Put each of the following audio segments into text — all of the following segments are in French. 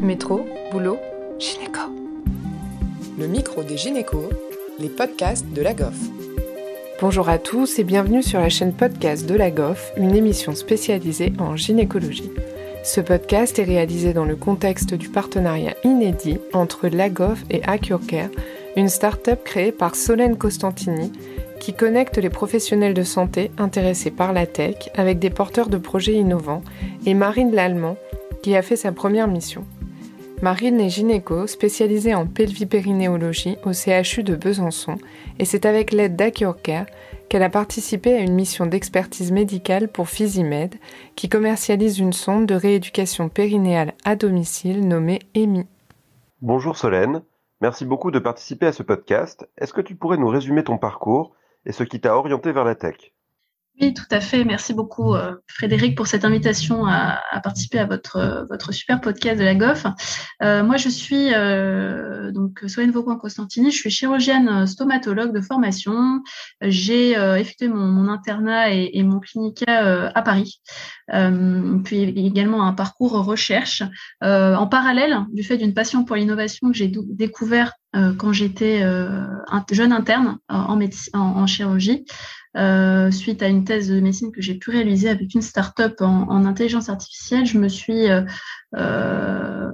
Métro, boulot, gynéco. Le micro des gynécos, les podcasts de la GOF. Bonjour à tous et bienvenue sur la chaîne podcast de la GOF, une émission spécialisée en gynécologie. Ce podcast est réalisé dans le contexte du partenariat inédit entre la GOF et AcureCare, une start-up créée par Solène Costantini qui connecte les professionnels de santé intéressés par la tech avec des porteurs de projets innovants et Marine Lallemand qui a fait sa première mission. Marine est gynéco spécialisée en pelvipérinéologie au CHU de Besançon et c'est avec l'aide d'AcureCare qu'elle a participé à une mission d'expertise médicale pour Physimed qui commercialise une sonde de rééducation périnéale à domicile nommée EMI. Bonjour Solène, merci beaucoup de participer à ce podcast. Est-ce que tu pourrais nous résumer ton parcours et ce qui t'a orienté vers la tech? Oui, tout à fait. Merci beaucoup, euh, Frédéric, pour cette invitation à, participer à votre, votre super podcast de la GOF. Euh, moi, je suis euh, donc Solène Vaucoin-Constantini. Je suis chirurgienne stomatologue de formation. J'ai effectué mon, internat et, mon clinica à Paris. puis également un parcours recherche. en parallèle, du fait d'une passion pour l'innovation que j'ai découvert quand j'étais jeune interne en, en chirurgie. Euh, suite à une thèse de médecine que j'ai pu réaliser avec une start-up en, en intelligence artificielle, je me suis euh,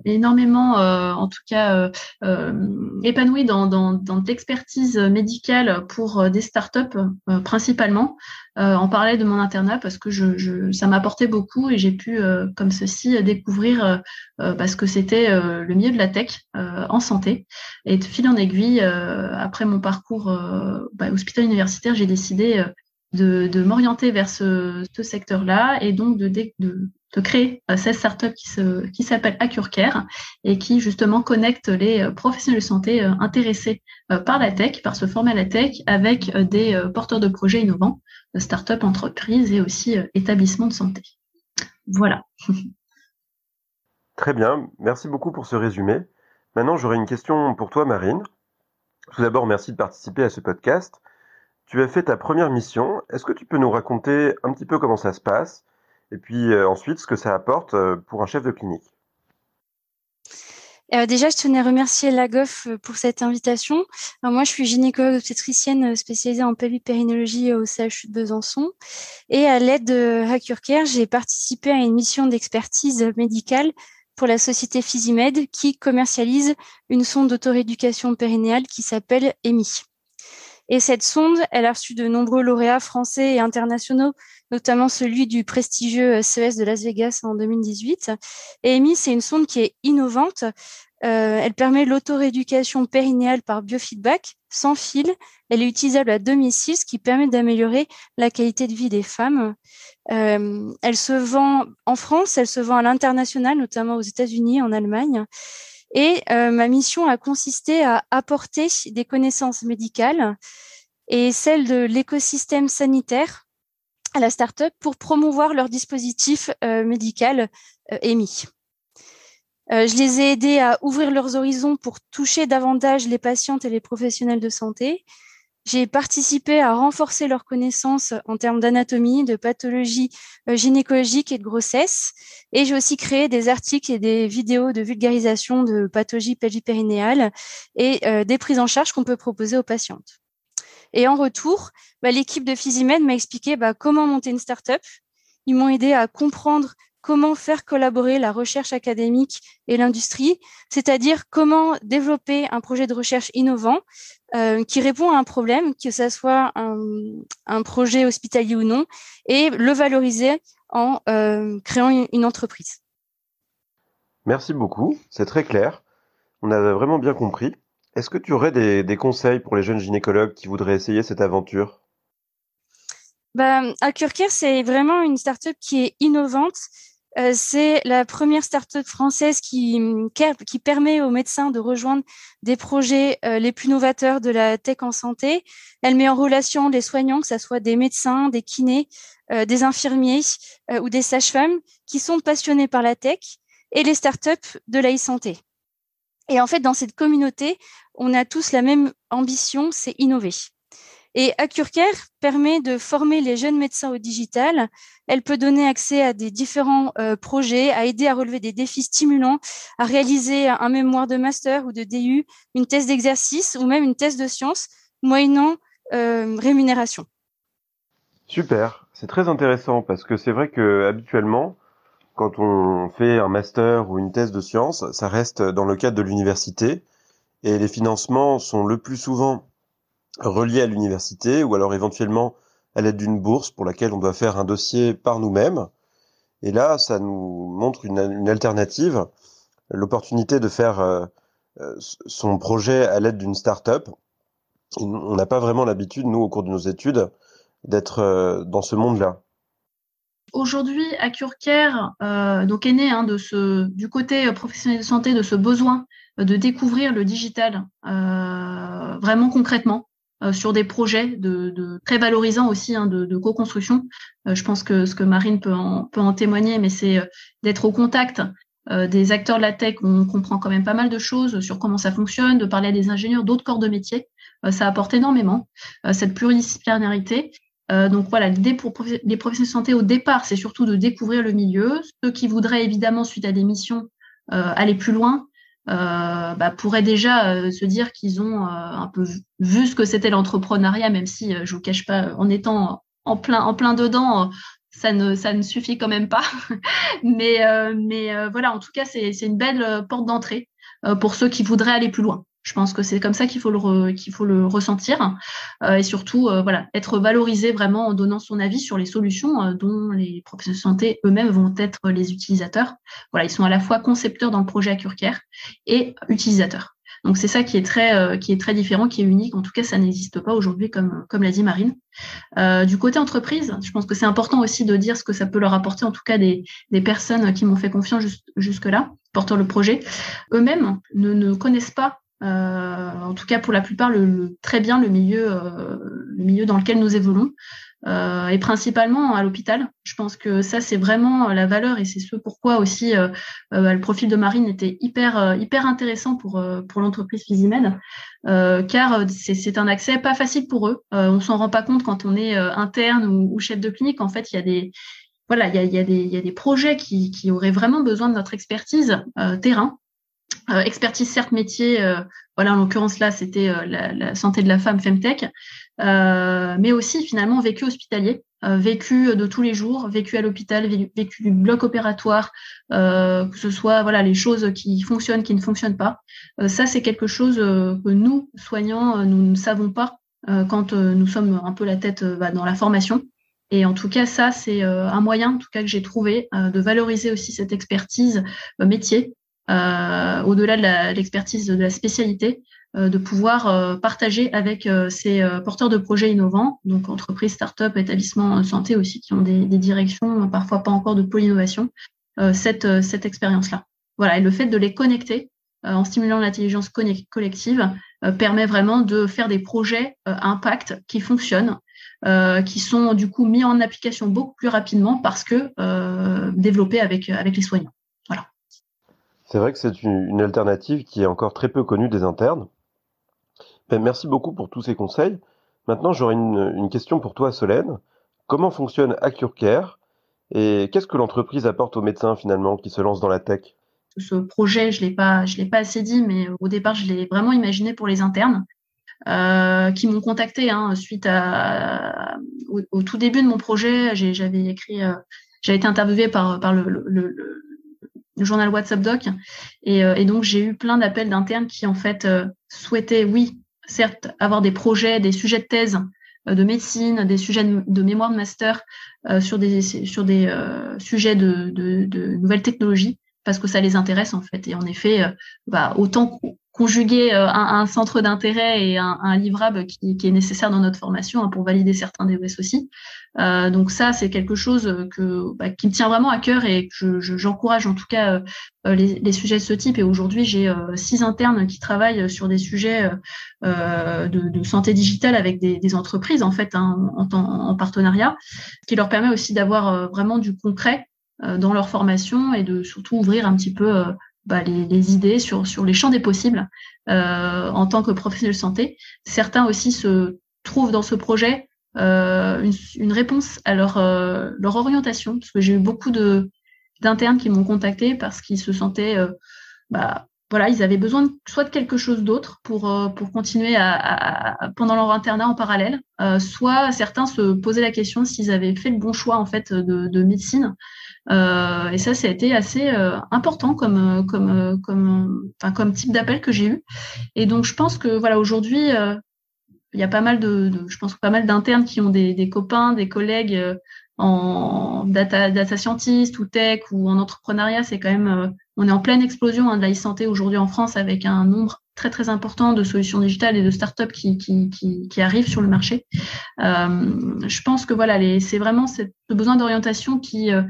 énormément, euh, en tout cas, euh, épanoui dans, dans, dans l'expertise médicale pour des startups principalement. en parler de mon internat parce que je, je ça m'apportait beaucoup et j'ai pu, comme ceci, découvrir parce que c'était le milieu de la tech en santé. Et de fil en aiguille, après mon parcours bah, hospital universitaire, j'ai décidé de, m'orienter vers ce, secteur-là et donc de, créer euh, cette startup qui, s'appelle AcureCare et qui justement connecte les euh, professionnels de santé euh, intéressés par la tech, par ce format la tech, avec des porteurs de projets innovants, start-up, entreprises et aussi établissements de santé. Voilà. Très bien, merci beaucoup pour ce résumé. Maintenant, j'aurais une question pour toi, Marine. Tout d'abord, merci de participer à ce podcast. Tu as fait ta première mission. Est-ce que tu peux nous raconter un petit peu comment ça se passe et puis euh, ensuite ce que ça apporte euh, pour un chef de clinique? Euh, déjà, je tenais à remercier Lagoff pour cette invitation. moi, je suis gynécologue obstétricienne spécialisée en pelvipérinologie au CHU de Besançon. Et à l'aide de HackerCare, j'ai participé à une mission d'expertise médicale pour la société Physimed qui commercialise une sonde d'autorééducation périnéale qui s'appelle EMI. Et cette sonde, elle a reçu de nombreux lauréats français et internationaux, notamment celui du prestigieux CES de Las Vegas en 2018. Et EMI, c'est une sonde qui est innovante. Euh, elle permet l'autorééducation périnéale par biofeedback, sans fil. Elle est utilisable à domicile, ce qui permet d'améliorer la qualité de vie des femmes. Euh, elle se vend en France, elle se vend à l'international, notamment aux États-Unis, en Allemagne. Et euh, ma mission a consisté à apporter des connaissances médicales et celles de l'écosystème sanitaire à la start-up pour promouvoir leur dispositif euh, médical euh, EMI. Euh, je les ai aidés à ouvrir leurs horizons pour toucher davantage les patientes et les professionnels de santé j'ai participé à renforcer leurs connaissances en termes d'anatomie, de pathologie euh, gynécologique et de grossesse. Et j'ai aussi créé des articles et des vidéos de vulgarisation de pathologie pelvipérinéale et euh, des prises en charge qu'on peut proposer aux patientes. Et en retour, bah, l'équipe de Physimed m'a expliqué bah, comment monter une start-up. Ils m'ont aidé à comprendre comment faire collaborer la recherche académique et l'industrie, c'est-à-dire comment développer un projet de recherche innovant euh, qui répond à un problème, que ce soit un, projet hospitalier ou non, et le valoriser en euh, créant une, entreprise. Merci beaucoup, c'est très clair. On a vraiment bien compris. Est-ce que tu aurais des, conseils pour les jeunes gynécologues qui voudraient essayer cette aventure? Bah, Acurcare, c'est vraiment une startup qui est innovante euh, c'est la première start-up française qui, qui permet aux médecins de rejoindre des projets euh, les plus novateurs de la tech en santé. Elle met en relation les soignants, que ce soit des médecins, des kinés, euh, des infirmiers ou des sages-femmes qui sont passionnés par la tech et les start-up de la e-santé. Et en fait, dans cette communauté, on a tous la même ambition, c'est innover. Et AccureCare permet de former les jeunes médecins au digital. Elle peut donner accès à des différents euh, projets, à aider à relever des défis stimulants, à réaliser un mémoire de master ou de DU, une thèse d'exercice ou même une thèse de sciences, moyennant euh, rémunération. Super, c'est très intéressant parce que c'est vrai que habituellement, quand on fait un master ou une thèse de sciences, ça reste dans le cadre de l'université et les financements sont le plus souvent reliés à l'université ou alors éventuellement à l'aide d'une bourse pour laquelle on doit faire un dossier par nous-mêmes. Et là, ça nous montre une, alternative, l'opportunité de faire euh, euh, son projet à l'aide d'une start-up. on n'a pas vraiment l'habitude, nous, au cours de nos études, d'être euh, dans ce monde-là. Aujourd'hui, AccureCare euh, donc est né hein, de ce, du côté professionnel de santé de ce besoin de découvrir le digital vraiment concrètement sur des projets de, très valorisants aussi hein, de, co-construction. Euh, je pense que ce que Marine peut en, peut en témoigner, mais c'est euh, d'être au contact des acteurs de la tech. On comprend quand même pas mal de choses sur comment ça fonctionne, de parler à des ingénieurs d'autres corps de métier. ça apporte énormément cette pluridisciplinarité. donc voilà, l'idée pour les professionnels de santé au départ, c'est surtout de découvrir le milieu. Ceux qui voudraient évidemment, suite à des missions, aller plus loin, euh, bah, pourraient déjà euh, se dire qu'ils ont euh, un peu vu, ce que c'était l'entrepreneuriat, même si je vous cache pas, en étant en plein, en plein dedans, ça ne, ça ne suffit quand même pas. mais mais voilà, en tout cas, c'est une belle porte d'entrée pour ceux qui voudraient aller plus loin. Je pense que c'est comme ça qu'il faut le faut le ressentir euh, et surtout euh, voilà être valorisé vraiment en donnant son avis sur les solutions euh, dont les professionnels de santé eux-mêmes vont être les utilisateurs. Voilà, ils sont à la fois concepteurs dans le projet Accurcare et utilisateurs. Donc c'est ça qui est très qui est très différent, qui est unique. En tout cas, ça n'existe pas aujourd'hui comme comme l'a dit Marine. du côté entreprise, je pense que c'est important aussi de dire ce que ça peut leur apporter. En tout cas, des des personnes qui m'ont fait confiance jusque là portant le projet, eux-mêmes ne, ne connaissent pas euh, en tout cas pour la plupart le, très bien le milieu, euh, le milieu dans lequel nous évoluons. Euh, et principalement à l'hôpital. Je pense que ça, c'est vraiment la valeur et c'est ce pourquoi aussi le profil de Marine était hyper, hyper intéressant pour, pour l'entreprise Physimed, car c'est un accès pas facile pour eux. on s'en rend pas compte quand on est interne ou, chef de clinique. En fait, il y a des, voilà, il y a, y, a y a des projets qui, qui auraient vraiment besoin de notre expertise terrain euh, expertise certes métier, euh, voilà en l'occurrence là c'était euh, la, santé de la femme femtech, mais aussi finalement vécu hospitalier, vécu de tous les jours, vécu à l'hôpital, vécu du bloc opératoire, que ce soit voilà les choses qui fonctionnent, qui ne fonctionnent pas. ça c'est quelque chose que nous soignants nous ne savons pas quand nous sommes un peu la tête bah, dans la formation. Et en tout cas, ça, c'est un moyen, en tout cas, que j'ai trouvé de valoriser aussi cette expertise métier au-delà de l'expertise de, la spécialité, euh, de pouvoir euh, partager avec ces porteurs de projets innovants, donc entreprises, start-up, établissements santé aussi, qui ont des, directions, parfois pas encore de pôle innovation, cette, expérience-là. Voilà, et le fait de les connecter en stimulant l'intelligence collective permet vraiment de faire des projets impact qui fonctionnent, qui sont du coup mis en application beaucoup plus rapidement parce que développés avec les soignants. C'est vrai que c'est une, alternative qui est encore très peu connue des internes. Ben, merci beaucoup pour tous ces conseils. Maintenant, j'aurais une, question pour toi, Solène. Comment fonctionne AccureCare et qu'est-ce que l'entreprise apporte aux médecins finalement qui se lancent dans la tech? Ce projet, je l'ai pas, l'ai pas assez dit, mais au départ, je l'ai vraiment imaginé pour les internes. Euh, qui m'ont contacté hein, suite à, au, tout début de mon projet. J'avais écrit, euh, j'ai été interviewée par, le, le journal WhatsApp Doc. Et, euh, et donc, j'ai eu plein d'appels d'internes qui, en fait, euh, souhaitaient, oui, certes, avoir des projets, des sujets de thèse euh, de médecine, des sujets de, mémoire de master sur des, sur des sujets de, de, nouvelles technologies, parce que ça les intéresse, en fait. Et en effet, bah, autant conjuguer euh, un, centre d'intérêt et un, livrable qui, est nécessaire dans notre formation hein, pour valider certains DES aussi. Euh, donc ça, c'est quelque chose que, bah, qui me tient vraiment à cœur et que j'encourage en tout cas euh, les, sujets de ce type. Et aujourd'hui, j'ai six internes qui travaillent sur des sujets de, santé digitale avec des, entreprises en fait hein, en, en, partenariat, ce qui leur permet aussi d'avoir vraiment du concret dans leur formation et de surtout ouvrir un petit peu bah, les, idées sur, sur les champs des possibles euh, en tant que professionnel de santé. Certains aussi se trouvent dans ce projet une, une, réponse à leur, leur orientation, parce que j'ai eu beaucoup de d'internes qui m'ont contacté parce qu'ils se sentaient bah, ils avaient besoin soit de quelque chose d'autre pour, euh, continuer pendant leur internat en parallèle, euh, soit certains se posaient la question s'ils avaient fait le bon choix en fait de, médecine. Euh, et ça, ça a été assez important comme, type d'appel que j'ai eu. Et donc, je pense que voilà, aujourd'hui, il y a pas mal de, je pense pas mal d'internes qui ont des, copains, des collègues en data, data scientist ou tech ou en entrepreneuriat. C'est quand même on est en pleine explosion hein, de la e-santé aujourd'hui en France avec un nombre très très important de solutions digitales et de startups qui, qui, qui, arrivent sur le marché. Euh, je pense que voilà, c'est vraiment ce besoin d'orientation qui, euh,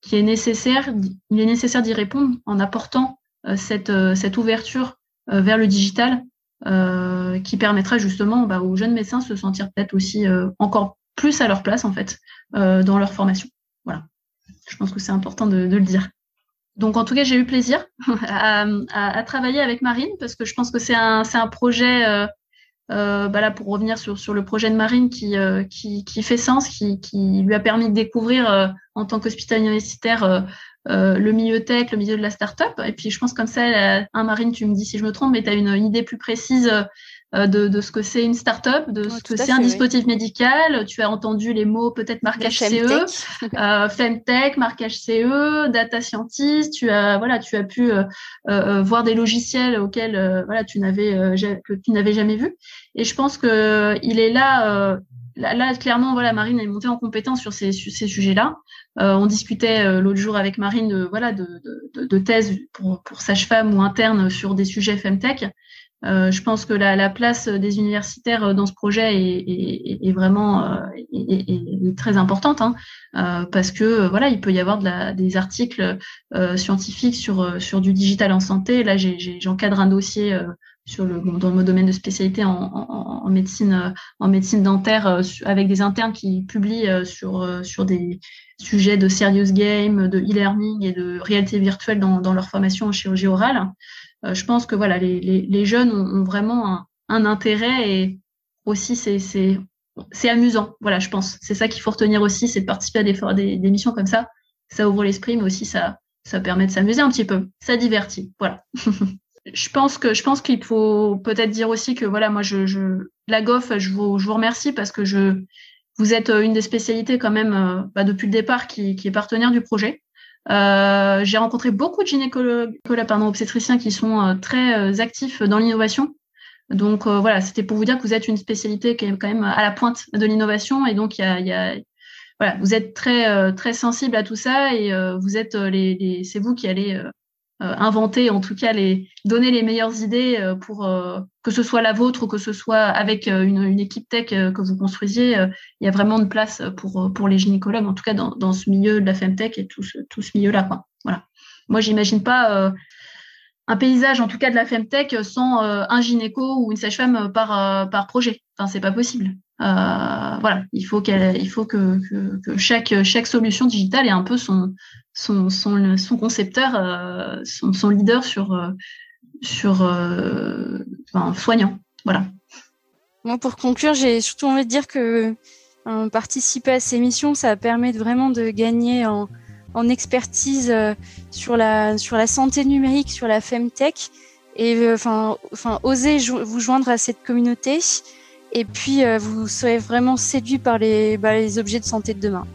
qui est nécessaire. Il est nécessaire d'y répondre en apportant euh, cette, cette ouverture vers le digital qui permettra justement bah, aux jeunes médecins de se sentir peut-être aussi encore plus à leur place en fait dans leur formation. Voilà. Je pense que c'est important de, le dire. Donc en tout cas, j'ai eu plaisir à, travailler avec Marine parce que je pense que c'est un, un projet, euh, euh, bah pour revenir sur, sur le projet de Marine qui, euh, qui, qui, fait sens, qui, qui, lui a permis de découvrir en tant qu'hôpital universitaire le milieu tech, le milieu de la start-up. Et puis je pense comme ça, un Marine, tu me dis si je me trompe, mais tu as une, idée plus précise euh, de, de, ce que c'est une start-up, de ce que c'est un dispositif médical. Tu as entendu les mots peut-être marquage CE, euh, Femtech, marquage CE, data scientist. Tu as voilà, tu as pu euh, euh, voir des logiciels auxquels voilà tu n'avais que tu n'avais jamais vu. Et je pense que il est là. Là, clairement, voilà, Marine est montée en compétence sur ces, ces sujets-là. Euh, on discutait l'autre jour avec Marine de, voilà, de, de, de thèse pour, pour sage-femme ou interne sur des sujets Femtech. Euh, je pense que la, la, place des universitaires euh, dans ce projet est, est, est vraiment euh, est, très importante hein, euh, parce que voilà, il peut y avoir de la, des articles euh, scientifiques sur sur du digital en santé. Là, j'encadre un dossier sur le dans mon domaine de spécialité en, en, en médecine en médecine dentaire avec des internes qui publient sur sur des sujets de serious game, de e-learning et de réalité virtuelle dans, dans leur formation en chirurgie orale. Euh, je pense que voilà, les, jeunes ont, vraiment un, intérêt et aussi c'est amusant. Voilà, je pense. C'est ça qu'il faut retenir aussi, c'est de participer à des, des, des missions comme ça. Ça ouvre l'esprit, mais aussi ça, ça permet de s'amuser un petit peu. Ça divertit. Voilà. je pense que je pense qu'il faut peut-être dire aussi que voilà, moi je, je la GOF, je vous, remercie parce que je vous êtes une des spécialités quand même euh, bah, depuis le départ qui est partenaire du projet. Euh, j'ai rencontré beaucoup de gynécologues, pardon, obstétriciens qui sont euh, très euh, actifs dans l'innovation. Donc voilà, c'était pour vous dire que vous êtes une spécialité qui est quand même à la pointe de l'innovation et donc il y a, y a, voilà, vous êtes très très sensible à tout ça et vous êtes les, les c'est vous qui allez euh, inventer, en tout cas les donner les meilleures idées euh, pour euh, que ce soit la vôtre ou que ce soit avec une, équipe tech que vous construisiez. il y a vraiment de place pour les gynécologues, en tout cas dans, ce milieu de la femtech et tout ce, tout milieu-là. Voilà. Moi, j'imagine pas un paysage, en tout cas de la femtech, sans un gynéco ou une sage-femme par par projet. Enfin, c'est pas possible. Euh, voilà, il faut faut que, que, que, chaque chaque solution digitale ait un peu son son, son, concepteur, euh, son, leader sur, euh, sur soignant. Voilà. Pour conclure, j'ai surtout envie de dire que participer à ces missions, ça permet vraiment de gagner en, expertise sur la sur la santé numérique, sur la femtech, et enfin oser vous joindre à cette communauté. Et puis vous serez vraiment séduit par les, bah, les objets de santé de demain.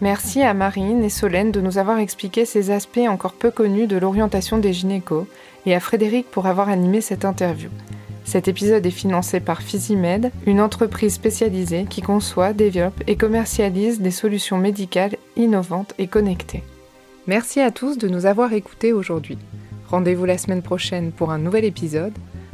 Merci à Marine et Solène de nous avoir expliqué ces aspects encore peu connus de l'orientation des gynécos et à Frédéric pour avoir animé cette interview. Cet épisode est financé par Physimed, une entreprise spécialisée qui conçoit, développe et commercialise des solutions médicales innovantes et connectées. Merci à tous de nous avoir écoutés aujourd'hui. Rendez-vous la semaine prochaine pour un nouvel épisode.